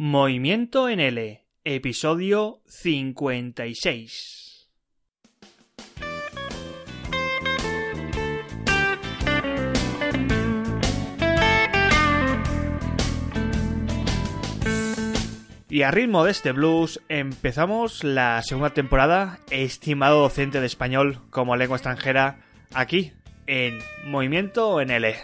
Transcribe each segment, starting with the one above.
Movimiento en L, episodio 56. Y a ritmo de este blues empezamos la segunda temporada, estimado docente de español como lengua extranjera, aquí, en Movimiento en L.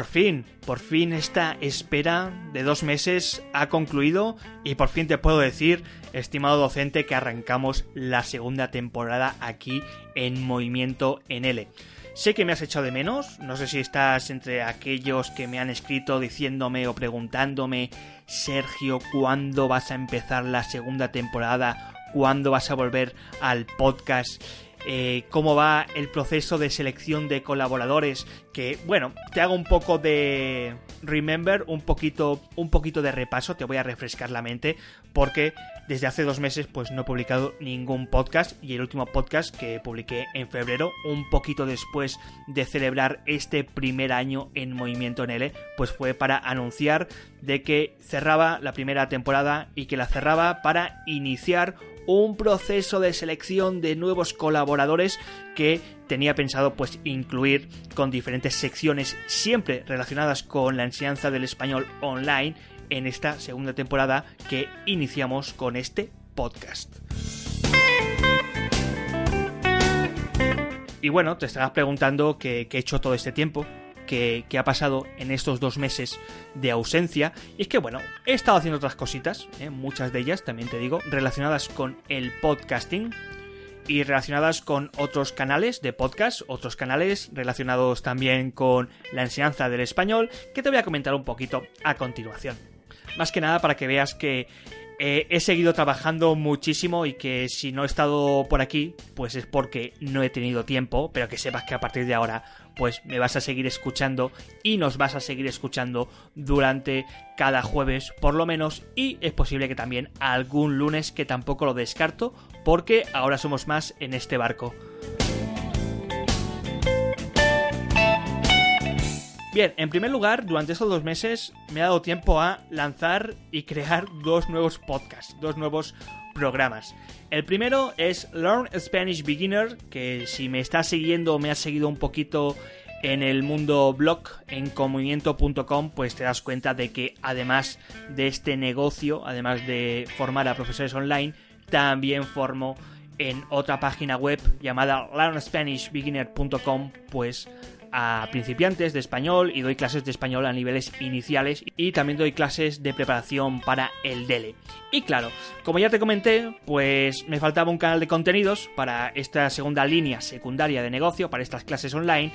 Por fin, por fin esta espera de dos meses ha concluido y por fin te puedo decir, estimado docente, que arrancamos la segunda temporada aquí en Movimiento en L. Sé que me has echado de menos, no sé si estás entre aquellos que me han escrito diciéndome o preguntándome, Sergio, ¿cuándo vas a empezar la segunda temporada? ¿Cuándo vas a volver al podcast? Eh, cómo va el proceso de selección de colaboradores, que bueno, te hago un poco de remember, un poquito, un poquito de repaso, te voy a refrescar la mente, porque desde hace dos meses pues no he publicado ningún podcast y el último podcast que publiqué en febrero, un poquito después de celebrar este primer año en Movimiento NL, pues fue para anunciar de que cerraba la primera temporada y que la cerraba para iniciar un proceso de selección de nuevos colaboradores que tenía pensado pues incluir con diferentes secciones siempre relacionadas con la enseñanza del español online en esta segunda temporada que iniciamos con este podcast. Y bueno, te estarás preguntando qué, he hecho todo este tiempo, que, ha pasado en estos dos meses de ausencia. Y es que, bueno, he estado haciendo otras cositas, ¿eh? muchas de ellas, también te digo, relacionadas con el podcasting y relacionadas con otros canales de podcast, otros canales relacionados también con la enseñanza del español, que te voy a comentar un poquito a continuación. Más que nada para que veas que eh, he seguido trabajando muchísimo y que si no he estado por aquí, pues es porque no he tenido tiempo, pero que sepas que a partir de ahora, pues me vas a seguir escuchando y nos vas a seguir escuchando durante cada jueves por lo menos y es posible que también algún lunes que tampoco lo descarto porque ahora somos más en este barco. Bien, en primer lugar, durante estos dos meses me ha dado tiempo a lanzar y crear dos nuevos podcasts, dos nuevos programas. El primero es Learn Spanish Beginner, que si me estás siguiendo o me has seguido un poquito en el mundo blog en comunimiento.com pues te das cuenta de que además de este negocio, además de formar a profesores online, también formo en otra página web llamada learnspanishbeginner.com pues a principiantes de español y doy clases de español a niveles iniciales y también doy clases de preparación para el DELE. Y claro, como ya te comenté, pues me faltaba un canal de contenidos para esta segunda línea secundaria de negocio, para estas clases online.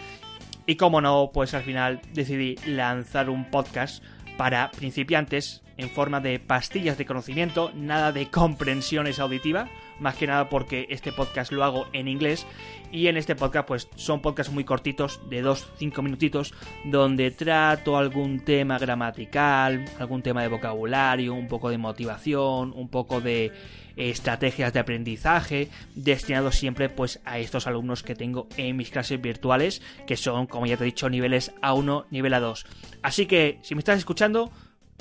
Y como no, pues al final decidí lanzar un podcast para principiantes en forma de pastillas de conocimiento, nada de comprensiones auditiva, más que nada porque este podcast lo hago en inglés y en este podcast pues son podcasts muy cortitos de 2-5 minutitos donde trato algún tema gramatical, algún tema de vocabulario, un poco de motivación, un poco de estrategias de aprendizaje destinados siempre pues a estos alumnos que tengo en mis clases virtuales que son como ya te he dicho niveles A1, nivel A2. Así que si me estás escuchando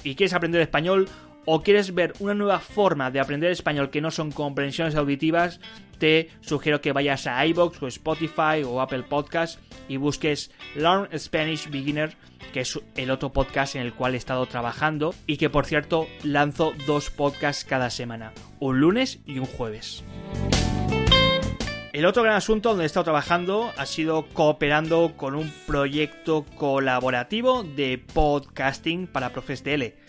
y quieres aprender español o quieres ver una nueva forma de aprender español que no son comprensiones auditivas, te sugiero que vayas a iBox o Spotify o Apple Podcast y busques Learn Spanish Beginner, que es el otro podcast en el cual he estado trabajando y que por cierto lanzo dos podcasts cada semana, un lunes y un jueves. El otro gran asunto donde he estado trabajando ha sido cooperando con un proyecto colaborativo de podcasting para profes de L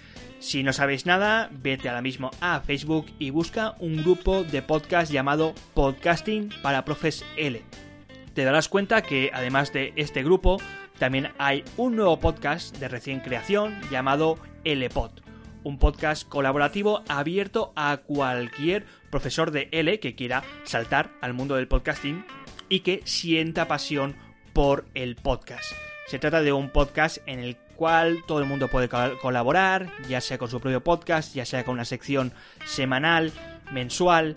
si no sabéis nada, vete ahora mismo a Facebook y busca un grupo de podcast llamado Podcasting para Profes L. te darás cuenta que además de este grupo, también hay un nuevo podcast de recién creación llamado LPod, un podcast colaborativo abierto a cualquier profesor de L que quiera saltar al mundo del podcasting y que sienta pasión por el podcast. Se trata de un podcast en el cual todo el mundo puede colaborar, ya sea con su propio podcast, ya sea con una sección semanal, mensual,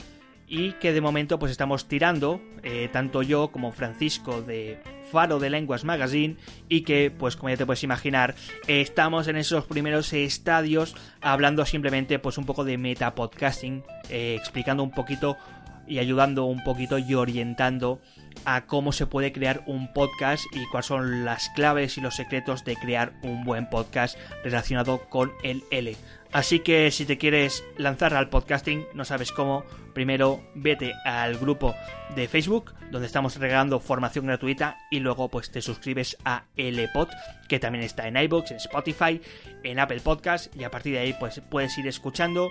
y que de momento pues estamos tirando, eh, tanto yo como Francisco de Faro de Lenguas Magazine, y que pues como ya te puedes imaginar, estamos en esos primeros estadios hablando simplemente pues un poco de metapodcasting, eh, explicando un poquito y ayudando un poquito y orientando a cómo se puede crear un podcast y cuáles son las claves y los secretos de crear un buen podcast relacionado con el L. Así que si te quieres lanzar al podcasting, no sabes cómo, primero vete al grupo de Facebook donde estamos regalando formación gratuita y luego pues te suscribes a LPod que también está en iBooks, en Spotify, en Apple Podcast y a partir de ahí pues puedes ir escuchando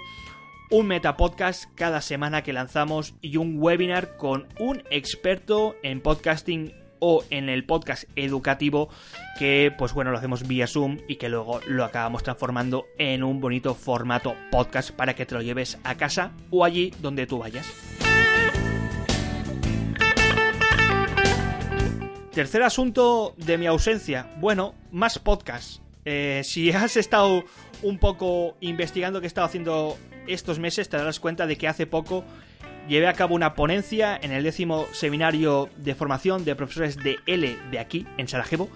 un metapodcast cada semana que lanzamos y un webinar con un experto en podcasting o en el podcast educativo que pues bueno lo hacemos vía Zoom y que luego lo acabamos transformando en un bonito formato podcast para que te lo lleves a casa o allí donde tú vayas. Tercer asunto de mi ausencia. Bueno, más podcast. Eh, si has estado un poco investigando qué he estado haciendo estos meses, te darás cuenta de que hace poco llevé a cabo una ponencia en el décimo seminario de formación de profesores de L de aquí, en Sarajevo,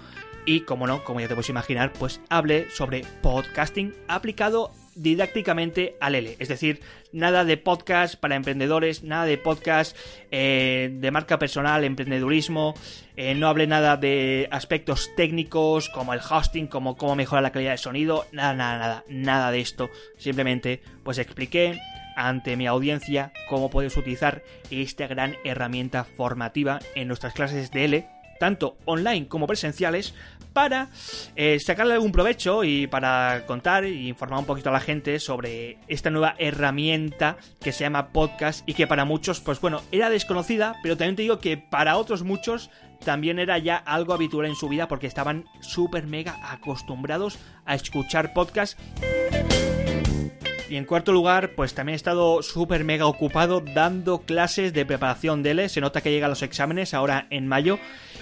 y como no, como ya te puedes imaginar, pues hablé sobre podcasting aplicado didácticamente al L. Es decir, nada de podcast para emprendedores, nada de podcast eh, de marca personal, emprendedurismo. Eh, no hablé nada de aspectos técnicos como el hosting, como cómo mejorar la calidad de sonido. Nada, nada, nada, nada de esto. Simplemente, pues expliqué ante mi audiencia cómo puedes utilizar esta gran herramienta formativa en nuestras clases de L, tanto online como presenciales, para eh, sacarle algún provecho y para contar e informar un poquito a la gente sobre esta nueva herramienta que se llama podcast y que para muchos, pues bueno, era desconocida, pero también te digo que para otros muchos también era ya algo habitual en su vida porque estaban súper mega acostumbrados a escuchar podcast. Y en cuarto lugar, pues también he estado súper mega ocupado dando clases de preparación de L. Se nota que llegan los exámenes ahora en mayo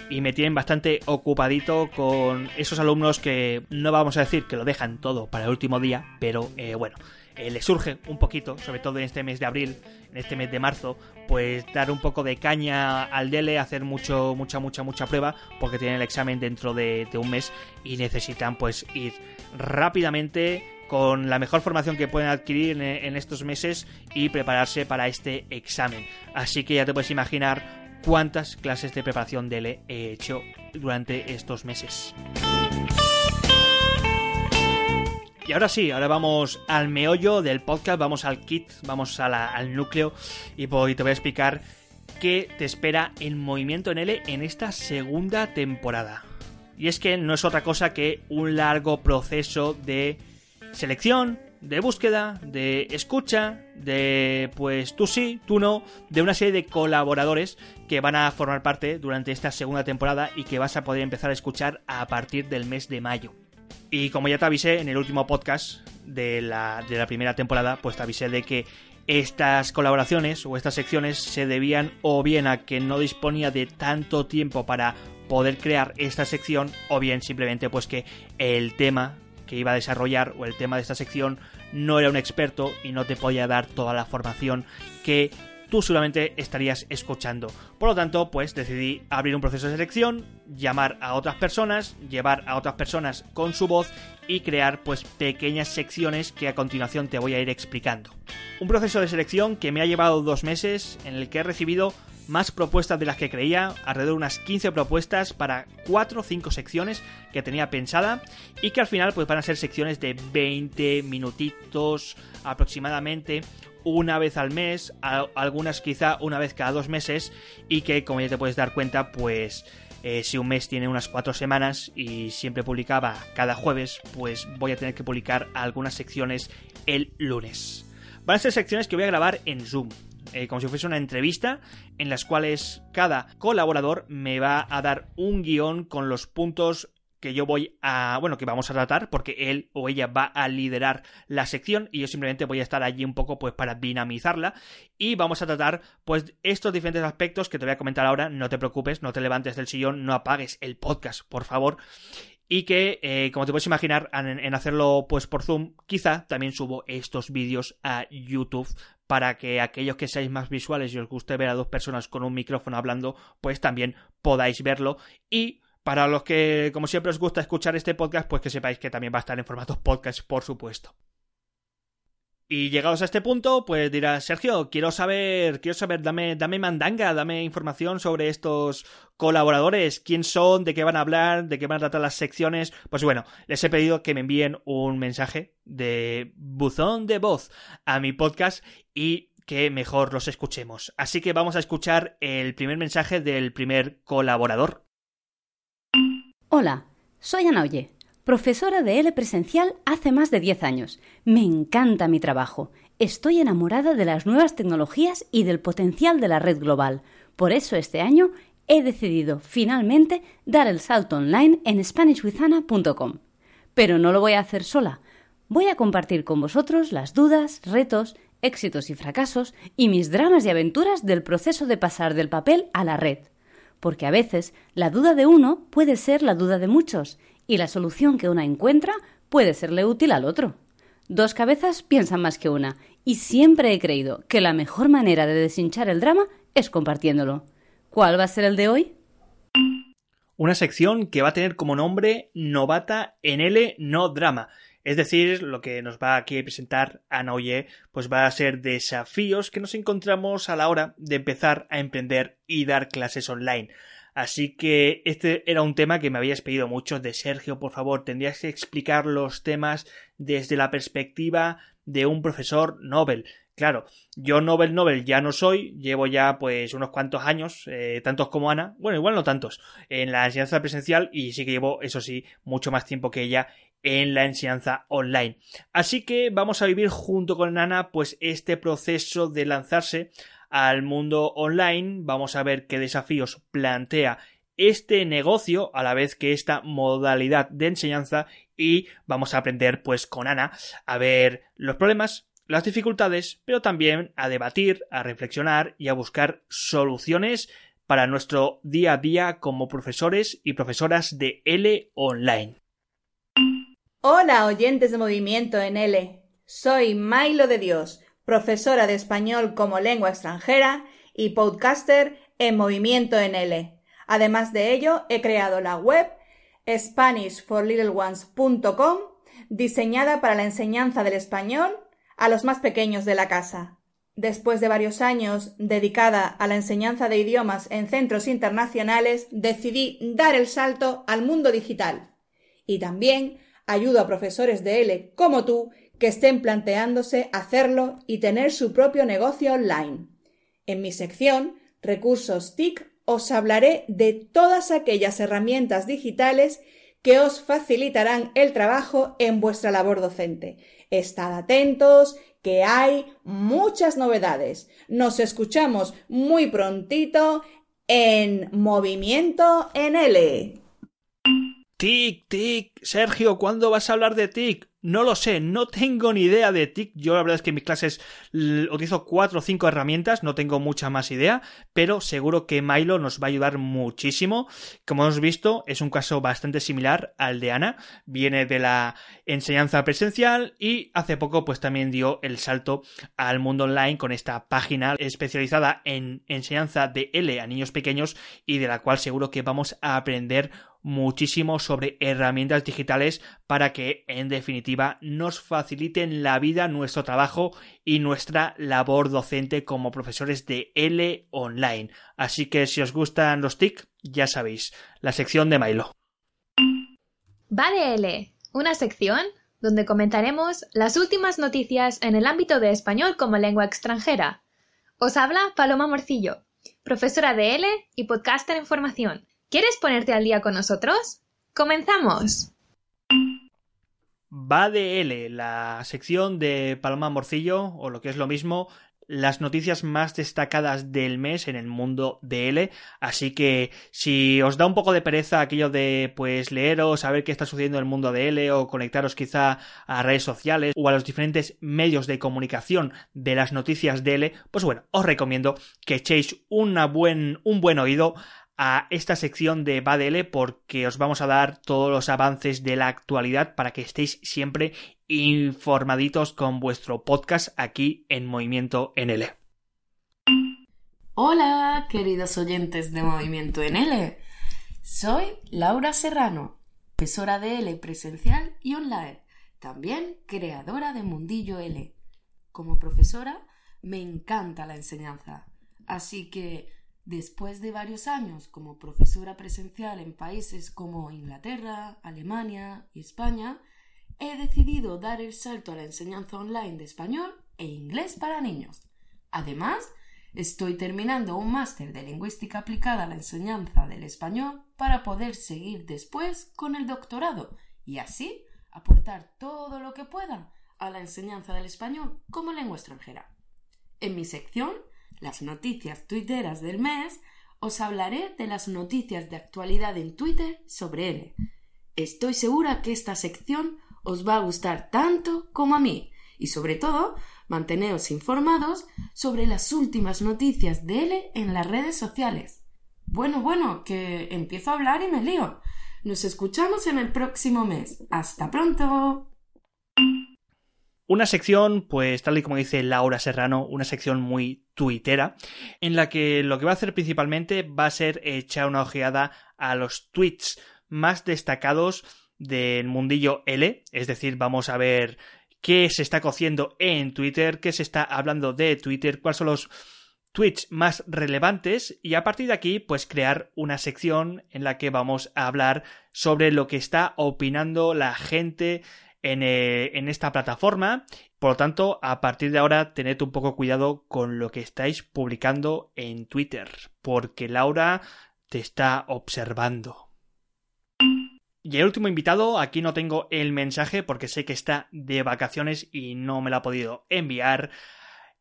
y me tienen bastante ocupadito con esos alumnos que no vamos a decir que lo dejan todo para el último día, pero eh, bueno, eh, les surge un poquito, sobre todo en este mes de abril, en este mes de marzo, pues dar un poco de caña al DELE, hacer mucho, mucha, mucha, mucha prueba, porque tienen el examen dentro de, de un mes y necesitan pues ir rápidamente con la mejor formación que pueden adquirir en, estos meses y prepararse para este examen. Así que ya te puedes imaginar cuántas clases de preparación de L he hecho durante estos meses. Y ahora sí, ahora vamos al meollo del podcast, vamos al kit, vamos al núcleo y, voy, te voy a explicar qué te espera en Movimiento en L en esta segunda temporada. Y es que no es otra cosa que un largo proceso de selección, de búsqueda, de escucha, de pues tú sí, tú no, de una serie de colaboradores que van a formar parte durante esta segunda temporada y que vas a poder empezar a escuchar a partir del mes de mayo. Y como ya te avisé en el último podcast de la, de la primera temporada, pues te avisé de que estas colaboraciones o estas secciones se debían o bien a que no disponía de tanto tiempo para poder crear esta sección o bien simplemente pues que el tema que iba a desarrollar o el tema de esta sección no era un experto y no te podía dar toda la formación que tú solamente estarías escuchando. Por lo tanto, pues decidí abrir un proceso de selección, llamar a otras personas, llevar a otras personas con su voz y crear pues pequeñas secciones que a continuación te voy a ir explicando. Un proceso de selección que me ha llevado dos meses en el que he recibido más propuestas de las que creía, alrededor de unas 15 propuestas para 4 o 5 secciones que tenía pensada y que al final pues van a ser secciones de 20 minutitos aproximadamente una vez al mes, algunas quizá una vez cada dos meses y que como ya te puedes dar cuenta pues eh, si un mes tiene unas cuatro semanas y siempre publicaba cada jueves pues voy a tener que publicar algunas secciones el lunes. Van a ser secciones que voy a grabar en Zoom eh, como si fuese una entrevista, en las cuales cada colaborador me va a dar un guion con los puntos que yo voy a, bueno, que vamos a tratar, porque él o ella va a liderar la sección y yo simplemente voy a estar allí un poco pues para dinamizarla y vamos a tratar pues estos diferentes aspectos que te voy a comentar ahora, no te preocupes, no te levantes del sillón, no apagues el podcast, por favor. Y que, eh, como te puedes imaginar, en, hacerlo pues por Zoom, quizá también subo estos vídeos a YouTube para que aquellos que seáis más visuales y os guste ver a dos personas con un micrófono hablando, pues también podáis verlo y para los que, como siempre, os gusta escuchar este podcast, pues que sepáis que también va a estar en formato podcast, por supuesto. Y llegados a este punto, pues dirás, Sergio, quiero saber, quiero saber, dame, dame mandanga, dame información sobre estos colaboradores, quién son, de qué van a hablar, de qué van a tratar las secciones. Pues bueno, les he pedido que me envíen un mensaje de buzón de voz a mi podcast y que mejor los escuchemos. Así que vamos a escuchar el primer mensaje del primer colaborador. Hola, soy Ana Oye, profesora de L presencial hace más de 10 años. Me encanta mi trabajo. Estoy enamorada de las nuevas tecnologías y del potencial de la red global. Por eso este año he decidido finalmente dar el salto online en SpanishWithAna.com. Pero no lo voy a hacer sola. Voy a compartir con vosotros las dudas, retos, éxitos y fracasos y mis dramas y aventuras del proceso de pasar del papel a la red porque a veces la duda de uno puede ser la duda de muchos y la solución que una encuentra puede serle útil al otro. Dos cabezas piensan más que una y siempre he creído que la mejor manera de deshinchar el drama es compartiéndolo. ¿Cuál va a ser el de hoy? Una sección que va a tener como nombre Novata en L no drama es decir, lo que nos va aquí a presentar Ana Oye, pues va a ser desafíos que nos encontramos a la hora de empezar a emprender y dar clases online. Así que este era un tema que me habías pedido mucho de Sergio, por favor, tendrías que explicar los temas desde la perspectiva de un profesor Nobel. Claro, yo Nobel Nobel ya no soy, llevo ya pues unos cuantos años, eh, tantos como Ana, bueno, igual no tantos, en la enseñanza presencial y sí que llevo, eso sí, mucho más tiempo que ella en la enseñanza online. Así que vamos a vivir junto con Ana pues este proceso de lanzarse al mundo online, vamos a ver qué desafíos plantea este negocio a la vez que esta modalidad de enseñanza y vamos a aprender pues con Ana a ver los problemas, las dificultades, pero también a debatir, a reflexionar y a buscar soluciones para nuestro día a día como profesores y profesoras de L online. Hola, oyentes de Movimiento en L. Soy Milo de Dios, profesora de español como lengua extranjera y podcaster en Movimiento en L. Además de ello, he creado la web SpanishForLittleOnes.com, diseñada para la enseñanza del español a los más pequeños de la casa. Después de varios años dedicada a la enseñanza de idiomas en centros internacionales, decidí dar el salto al mundo digital. Y también ayudo a profesores de L como tú que estén planteándose hacerlo y tener su propio negocio online. En mi sección Recursos TIC os hablaré de todas aquellas herramientas digitales que os facilitarán el trabajo en vuestra labor docente. Estad atentos, que hay muchas novedades. Nos escuchamos muy prontito en Movimiento en. Tic, tic, Sergio, ¿cuándo vas a hablar de TIC? No lo sé, no tengo ni idea de TIC. Yo la verdad es que en mis clases utilizo cuatro o cinco herramientas, no tengo mucha más idea, pero seguro que Milo nos va a ayudar muchísimo. Como hemos visto, es un caso bastante similar al de Ana. Viene de la enseñanza presencial y hace poco pues también dio el salto al mundo online con esta página especializada en enseñanza de L a niños pequeños y de la cual seguro que vamos a aprender muchísimo sobre herramientas digitales para que en definitiva nos faciliten la vida, nuestro trabajo y nuestra labor docente como profesores de L online. Así que si os gustan los TIC, ya sabéis, la sección de Milo. Va de L, una sección donde comentaremos las últimas noticias en el ámbito de español como lengua extranjera. Os habla Paloma Morcillo, profesora de L y podcaster en formación. ¿Quieres ponerte al día con nosotros? ¡Comenzamos! Va de L, la sección de Paloma Morcillo, o lo que es lo mismo, las noticias más destacadas del mes en el mundo de L. Así que si os da un poco de pereza aquello de pues leeros, saber qué está sucediendo en el mundo de L o conectaros quizá a redes sociales o a los diferentes medios de comunicación de las noticias de L, pues bueno, os recomiendo que echéis una buen, un buen oído a esta sección de BADL porque os vamos a dar todos los avances de la actualidad para que estéis siempre informaditos con vuestro podcast aquí en Movimiento NL. Hola, queridos oyentes de Movimiento NL. Soy Laura Serrano, profesora de L presencial y online, también creadora de Mundillo L. Como profesora, me encanta la enseñanza, así que Después de varios años como profesora presencial en países como Inglaterra, Alemania y España, he decidido dar el salto a la enseñanza online de español e inglés para niños. Además, estoy terminando un máster de lingüística aplicada a la enseñanza del español para poder seguir después con el doctorado y así aportar todo lo que pueda a la enseñanza del español como lengua extranjera. En mi sección las noticias tuiteras del mes, os hablaré de las noticias de actualidad en Twitter sobre él. Estoy segura que esta sección os va a gustar tanto como a mí y sobre todo manteneos informados sobre las últimas noticias de él en las redes sociales. Bueno, bueno, que empiezo a hablar y me lío. Nos escuchamos en el próximo mes. Hasta pronto. Una sección, pues tal y como dice Laura Serrano, una sección muy tuitera, en la que lo que va a hacer principalmente va a ser echar una ojeada a los tweets más destacados del mundillo L, es decir, vamos a ver qué se está cociendo en Twitter, qué se está hablando de Twitter, cuáles son los tweets más relevantes y a partir de aquí pues crear una sección en la que vamos a hablar sobre lo que está opinando la gente eh, en, esta plataforma. Por lo tanto, a partir de ahora, tened un poco cuidado con lo que estáis publicando en Twitter, porque Laura te está observando. Y el último invitado, aquí no tengo el mensaje porque sé que está de vacaciones y no me lo ha podido enviar.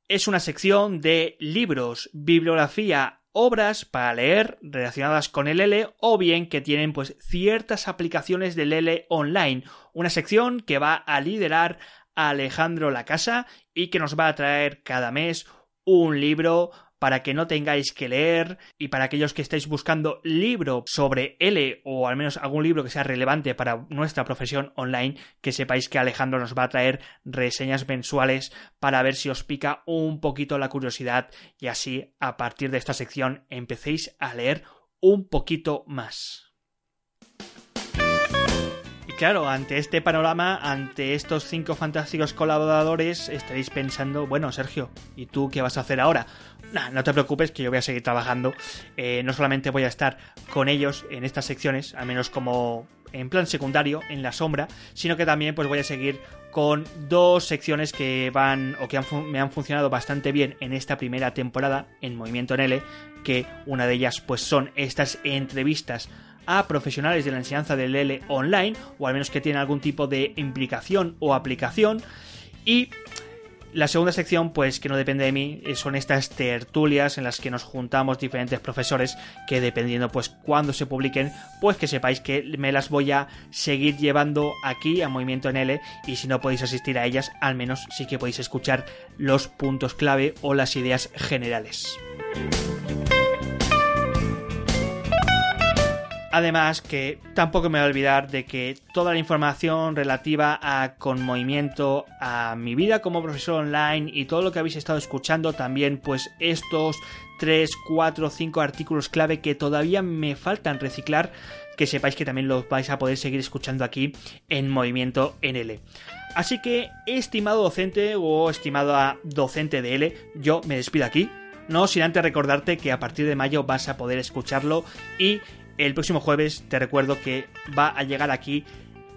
Es una sección de libros, bibliografía obras para leer relacionadas con el L o bien que tienen pues ciertas aplicaciones del L online, una sección que va a liderar a Alejandro La Casa y que nos va a traer cada mes un libro para que no tengáis que leer y para aquellos que estáis buscando libro sobre L o al menos algún libro que sea relevante para nuestra profesión online, que sepáis que Alejandro nos va a traer reseñas mensuales para ver si os pica un poquito la curiosidad y así a partir de esta sección empecéis a leer un poquito más claro, ante este panorama, ante estos cinco fantásticos colaboradores, estaréis pensando, bueno, Sergio, ¿y tú qué vas a hacer ahora? no te preocupes, que yo voy a seguir trabajando. Eh, no solamente voy a estar con ellos en estas secciones, al menos como en plan secundario, en la sombra, sino que también pues voy a seguir con dos secciones que van o que me han funcionado bastante bien en esta primera temporada en Movimiento en L, que una de ellas pues son estas entrevistas a profesionales de la enseñanza del L online, o al menos que tienen algún tipo de implicación o aplicación. Y la segunda sección, pues que no depende de mí, eh, son estas tertulias en las que nos juntamos diferentes profesores que dependiendo pues cuándo se publiquen, pues que sepáis que me las voy a seguir llevando aquí a Movimiento en L y si no podéis asistir a ellas, al menos sí que podéis escuchar los puntos clave o las ideas generales. Además que tampoco me voy a olvidar de que toda la información relativa a con movimiento, a mi vida como profesor online y todo lo que habéis estado escuchando también, pues estos 3, 4, 5 artículos clave que todavía me faltan reciclar, que sepáis que también los vais a poder seguir escuchando aquí en Movimiento NL. Así que, estimado docente o estimada docente de L, yo me despido aquí. No sin antes recordarte que a partir de mayo vas a poder escucharlo y el próximo jueves te recuerdo que va a llegar aquí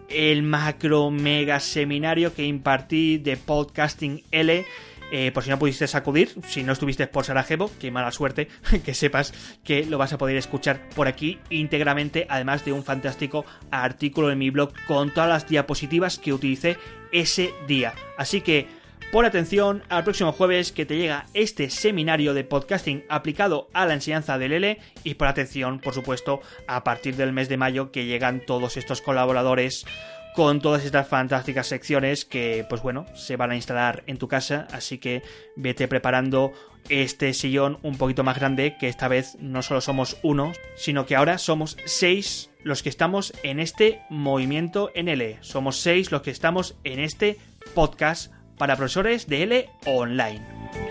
el macro mega seminario que impartí de podcasting L. Eh, por si no pudiste acudir, si no estuviste por Sarajevo, qué mala suerte, que sepas que lo vas a poder escuchar por aquí íntegramente, además de un fantástico artículo en mi blog con todas las diapositivas que utilicé ese día. Así que por atención al próximo jueves que te llega este seminario de podcasting aplicado a la enseñanza del L y por atención, por supuesto, a partir del mes de mayo que llegan todos estos colaboradores con todas estas fantásticas secciones que, pues bueno, se van a instalar en tu casa, así que vete preparando este sillón un poquito más grande, que esta vez no solo somos uno, sino que ahora somos seis los que estamos en este movimiento en L. Somos seis los que estamos en este podcast para profesores de L online.